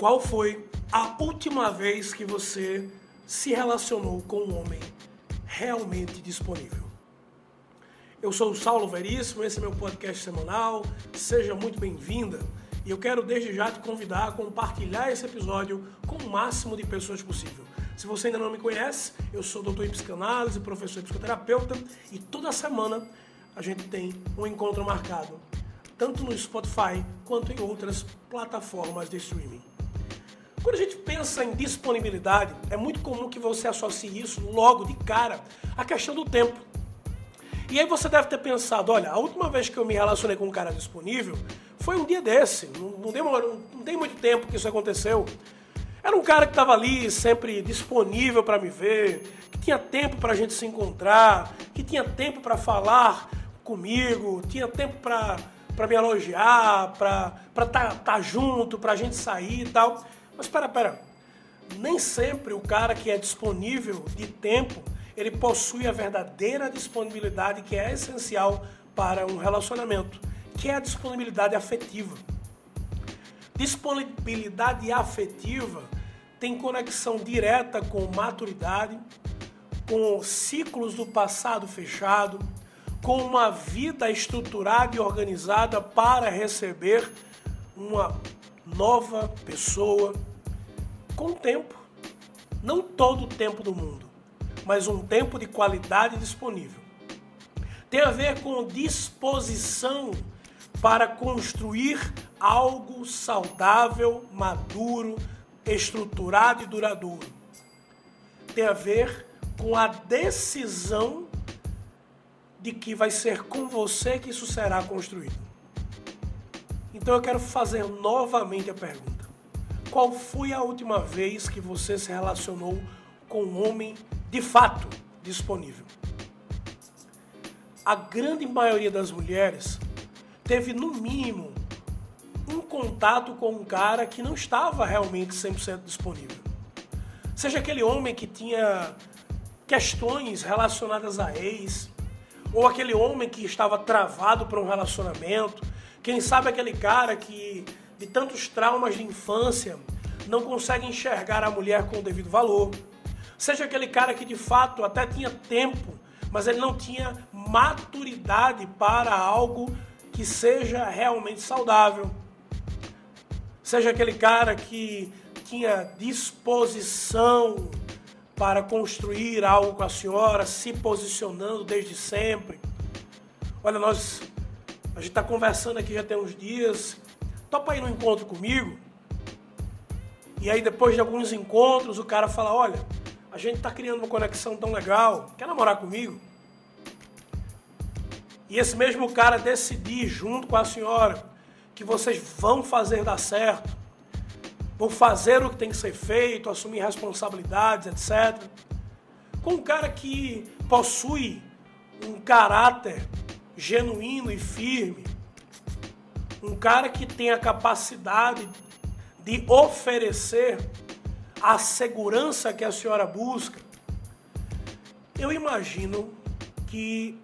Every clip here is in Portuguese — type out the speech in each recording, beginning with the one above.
Qual foi a última vez que você se relacionou com um homem realmente disponível? Eu sou o Saulo Veríssimo, esse é meu podcast semanal. Seja muito bem-vinda. E eu quero desde já te convidar a compartilhar esse episódio com o máximo de pessoas possível. Se você ainda não me conhece, eu sou doutor em psicanálise, professor e psicoterapeuta, e toda semana a gente tem um encontro marcado, tanto no Spotify quanto em outras plataformas de streaming. Quando a gente pensa em disponibilidade, é muito comum que você associe isso logo de cara à questão do tempo. E aí você deve ter pensado, olha, a última vez que eu me relacionei com um cara disponível foi um dia desse, não, não, demorou, não tem muito tempo que isso aconteceu. Era um cara que estava ali sempre disponível para me ver, que tinha tempo para a gente se encontrar, que tinha tempo para falar comigo, tinha tempo para me elogiar, para estar tá, tá junto, para a gente sair e tal. Mas espera, espera. Nem sempre o cara que é disponível de tempo, ele possui a verdadeira disponibilidade que é essencial para um relacionamento, que é a disponibilidade afetiva. Disponibilidade afetiva tem conexão direta com maturidade, com ciclos do passado fechado, com uma vida estruturada e organizada para receber uma nova pessoa com tempo. Não todo o tempo do mundo, mas um tempo de qualidade disponível. Tem a ver com disposição para construir algo saudável, maduro, estruturado e duradouro. Tem a ver com a decisão de que vai ser com você que isso será construído. Então eu quero fazer novamente a pergunta. Qual foi a última vez que você se relacionou com um homem de fato disponível? A grande maioria das mulheres teve no mínimo um contato com um cara que não estava realmente 100% disponível. Seja aquele homem que tinha questões relacionadas a ex, ou aquele homem que estava travado para um relacionamento, quem sabe aquele cara que de tantos traumas de infância, não consegue enxergar a mulher com o devido valor. Seja aquele cara que de fato até tinha tempo, mas ele não tinha maturidade para algo que seja realmente saudável. Seja aquele cara que tinha disposição para construir algo com a senhora, se posicionando desde sempre. Olha, nós a gente está conversando aqui já tem uns dias topa ir no encontro comigo? E aí depois de alguns encontros o cara fala, olha, a gente está criando uma conexão tão legal, quer namorar comigo? E esse mesmo cara decidir junto com a senhora que vocês vão fazer dar certo, vão fazer o que tem que ser feito, assumir responsabilidades, etc. Com um cara que possui um caráter genuíno e firme, um cara que tem a capacidade de oferecer a segurança que a senhora busca, eu imagino que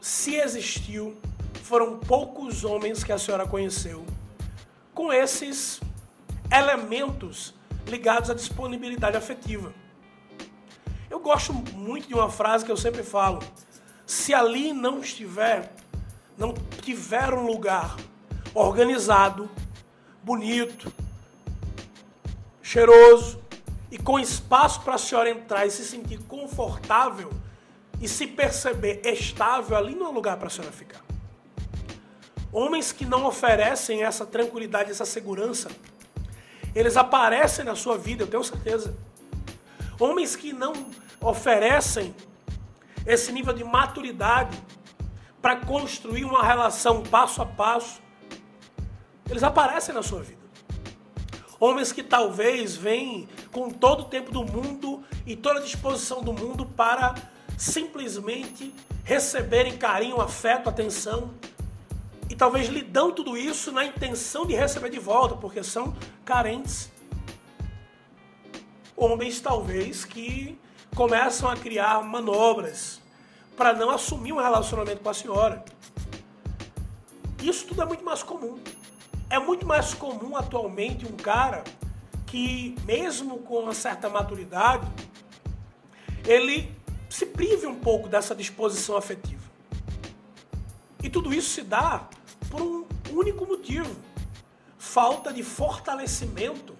se existiu, foram poucos homens que a senhora conheceu com esses elementos ligados à disponibilidade afetiva. Eu gosto muito de uma frase que eu sempre falo: se ali não estiver, não tiver um lugar organizado, bonito, cheiroso e com espaço para a senhora entrar e se sentir confortável e se perceber estável, ali não é lugar para a senhora ficar. Homens que não oferecem essa tranquilidade, essa segurança, eles aparecem na sua vida, eu tenho certeza. Homens que não oferecem esse nível de maturidade para construir uma relação passo a passo, eles aparecem na sua vida. Homens que talvez vêm com todo o tempo do mundo e toda a disposição do mundo para simplesmente receberem carinho, afeto, atenção. E talvez lhe dão tudo isso na intenção de receber de volta, porque são carentes. Homens, talvez, que começam a criar manobras para não assumir um relacionamento com a senhora. Isso tudo é muito mais comum é muito mais comum atualmente um cara que, mesmo com uma certa maturidade, ele se prive um pouco dessa disposição afetiva. E tudo isso se dá por um único motivo: falta de fortalecimento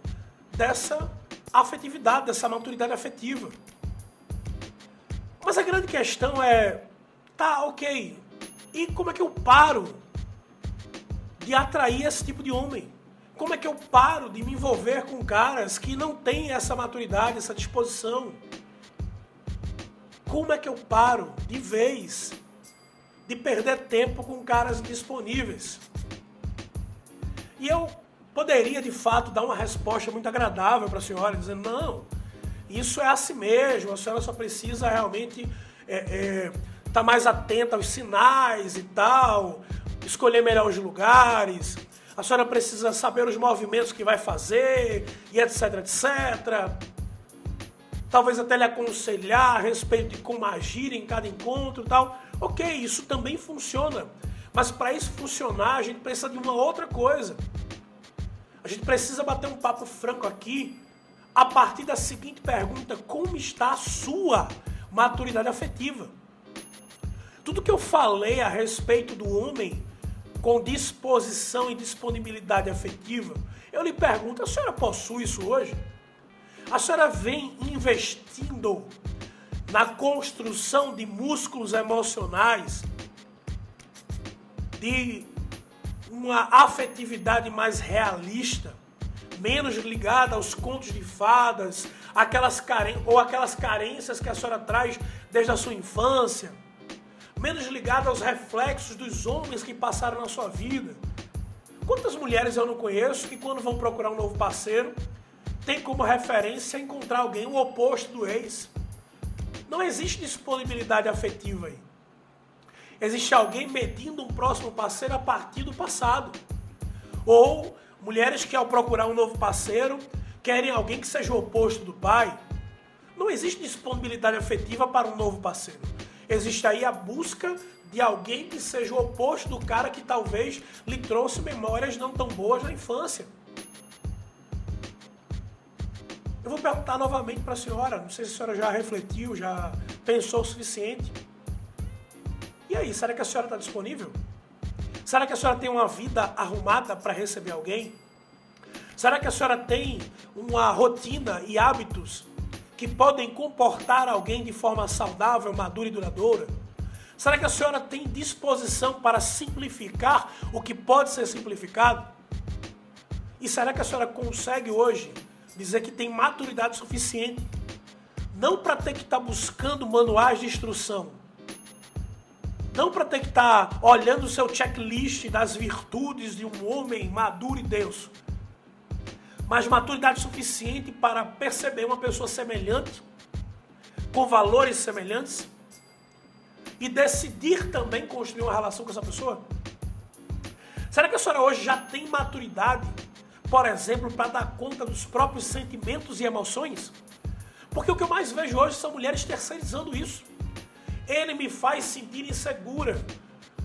dessa afetividade, dessa maturidade afetiva. Mas a grande questão é, tá, ok, e como é que eu paro de atrair esse tipo de homem? Como é que eu paro de me envolver com caras que não têm essa maturidade, essa disposição? Como é que eu paro de vez de perder tempo com caras disponíveis? E eu poderia de fato dar uma resposta muito agradável para a senhora, dizendo: não, isso é assim mesmo, a senhora só precisa realmente estar é, é, tá mais atenta aos sinais e tal, escolher melhor os lugares, a senhora precisa saber os movimentos que vai fazer e etc, etc. Talvez até lhe aconselhar a respeito de como agir em cada encontro e tal. Ok, isso também funciona. Mas para isso funcionar, a gente precisa de uma outra coisa. A gente precisa bater um papo franco aqui a partir da seguinte pergunta: como está a sua maturidade afetiva? Tudo que eu falei a respeito do homem com disposição e disponibilidade afetiva, eu lhe pergunto: a senhora possui isso hoje? A senhora vem investindo na construção de músculos emocionais, de uma afetividade mais realista, menos ligada aos contos de fadas, aquelas caren ou aquelas carências que a senhora traz desde a sua infância, menos ligada aos reflexos dos homens que passaram na sua vida. Quantas mulheres eu não conheço que quando vão procurar um novo parceiro, tem como referência encontrar alguém o oposto do ex? Não existe disponibilidade afetiva aí. Existe alguém medindo um próximo parceiro a partir do passado. Ou mulheres que ao procurar um novo parceiro querem alguém que seja o oposto do pai. Não existe disponibilidade afetiva para um novo parceiro. Existe aí a busca de alguém que seja o oposto do cara que talvez lhe trouxe memórias não tão boas na infância. Eu vou perguntar novamente para a senhora, não sei se a senhora já refletiu, já pensou o suficiente. E aí, será que a senhora está disponível? Será que a senhora tem uma vida arrumada para receber alguém? Será que a senhora tem uma rotina e hábitos que podem comportar alguém de forma saudável, madura e duradoura? Será que a senhora tem disposição para simplificar o que pode ser simplificado? E será que a senhora consegue hoje dizer que tem maturidade suficiente não para ter que estar tá buscando manuais de instrução, não para ter que estar tá olhando o seu checklist das virtudes de um homem maduro e denso, mas maturidade suficiente para perceber uma pessoa semelhante, com valores semelhantes, e decidir também construir uma relação com essa pessoa? Será que a senhora hoje já tem maturidade, por exemplo, para dar conta dos próprios sentimentos e emoções? Porque o que eu mais vejo hoje são mulheres terceirizando isso ele me faz sentir insegura.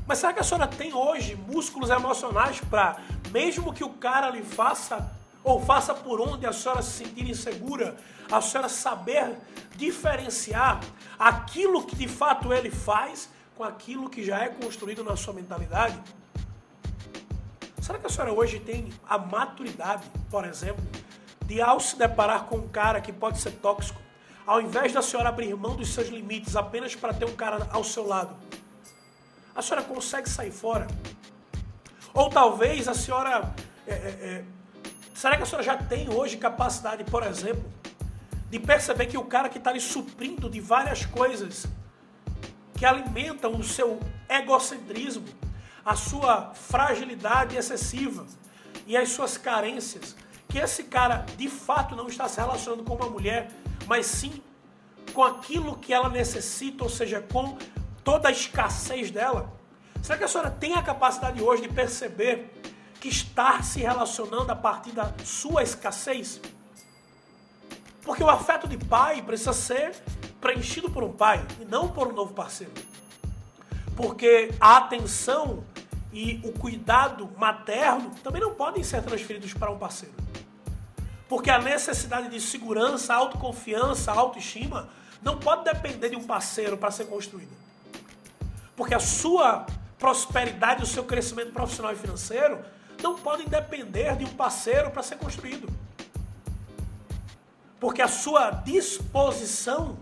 Mas será que a senhora tem hoje músculos emocionais para, mesmo que o cara lhe faça, ou faça por onde a senhora se sentir insegura, a senhora saber diferenciar aquilo que de fato ele faz com aquilo que já é construído na sua mentalidade? Será que a senhora hoje tem a maturidade, por exemplo, de ao se deparar com um cara que pode ser tóxico, ao invés da senhora abrir mão dos seus limites apenas para ter um cara ao seu lado, a senhora consegue sair fora? Ou talvez a senhora. É, é, é, será que a senhora já tem hoje capacidade, por exemplo, de perceber que o cara que está lhe suprindo de várias coisas que alimentam o seu egocentrismo, a sua fragilidade excessiva e as suas carências, que esse cara de fato não está se relacionando com uma mulher mas sim com aquilo que ela necessita, ou seja, com toda a escassez dela? Será que a senhora tem a capacidade hoje de perceber que está se relacionando a partir da sua escassez? Porque o afeto de pai precisa ser preenchido por um pai e não por um novo parceiro. Porque a atenção e o cuidado materno também não podem ser transferidos para um parceiro. Porque a necessidade de segurança, autoconfiança, autoestima não pode depender de um parceiro para ser construída. Porque a sua prosperidade, o seu crescimento profissional e financeiro não podem depender de um parceiro para ser construído. Porque a sua disposição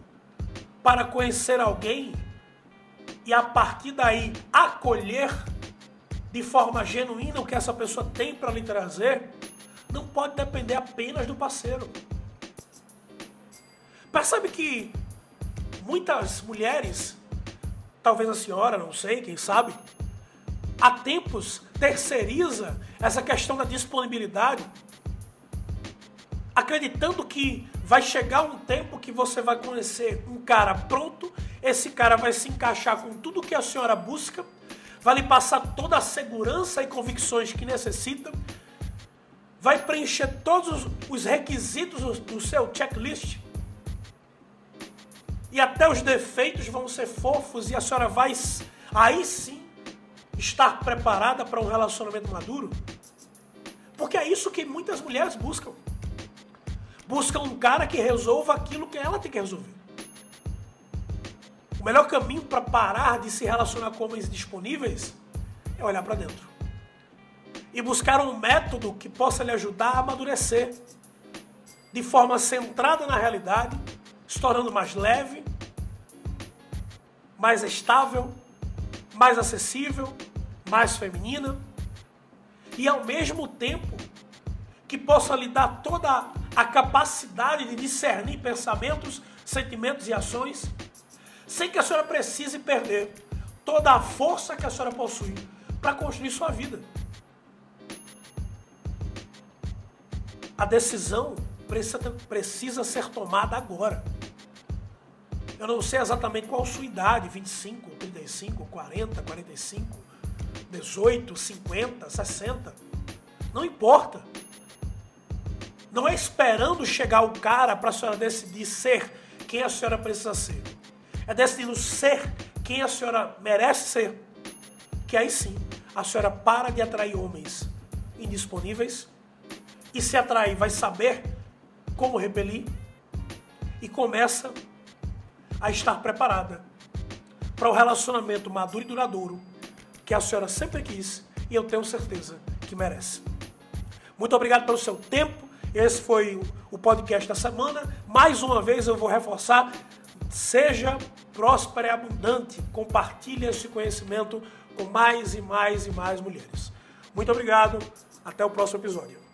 para conhecer alguém e a partir daí acolher de forma genuína o que essa pessoa tem para lhe trazer, não pode depender apenas do parceiro. Percebe que muitas mulheres, talvez a senhora, não sei, quem sabe, há tempos terceiriza essa questão da disponibilidade, acreditando que vai chegar um tempo que você vai conhecer um cara pronto, esse cara vai se encaixar com tudo que a senhora busca, vai lhe passar toda a segurança e convicções que necessita, vai preencher todos os requisitos do seu checklist. E até os defeitos vão ser fofos e a senhora vai aí sim estar preparada para um relacionamento maduro? Porque é isso que muitas mulheres buscam busca um cara que resolva aquilo que ela tem que resolver. O melhor caminho para parar de se relacionar com homens disponíveis é olhar para dentro e buscar um método que possa lhe ajudar a amadurecer de forma centrada na realidade, se tornando mais leve, mais estável, mais acessível, mais feminina e ao mesmo tempo que possa lhe dar toda a capacidade de discernir pensamentos, sentimentos e ações, sem que a senhora precise perder toda a força que a senhora possui para construir sua vida. A decisão precisa, precisa ser tomada agora. Eu não sei exatamente qual a sua idade, 25, 35, 40, 45, 18, 50, 60. Não importa. Não é esperando chegar o cara para a senhora decidir ser quem a senhora precisa ser. É decidindo ser quem a senhora merece ser. Que aí sim a senhora para de atrair homens indisponíveis e se atrair vai saber como repelir e começa a estar preparada para o relacionamento maduro e duradouro que a senhora sempre quis e eu tenho certeza que merece. Muito obrigado pelo seu tempo esse foi o podcast da semana. Mais uma vez eu vou reforçar: seja próspera e abundante. Compartilhe esse conhecimento com mais e mais e mais mulheres. Muito obrigado. Até o próximo episódio.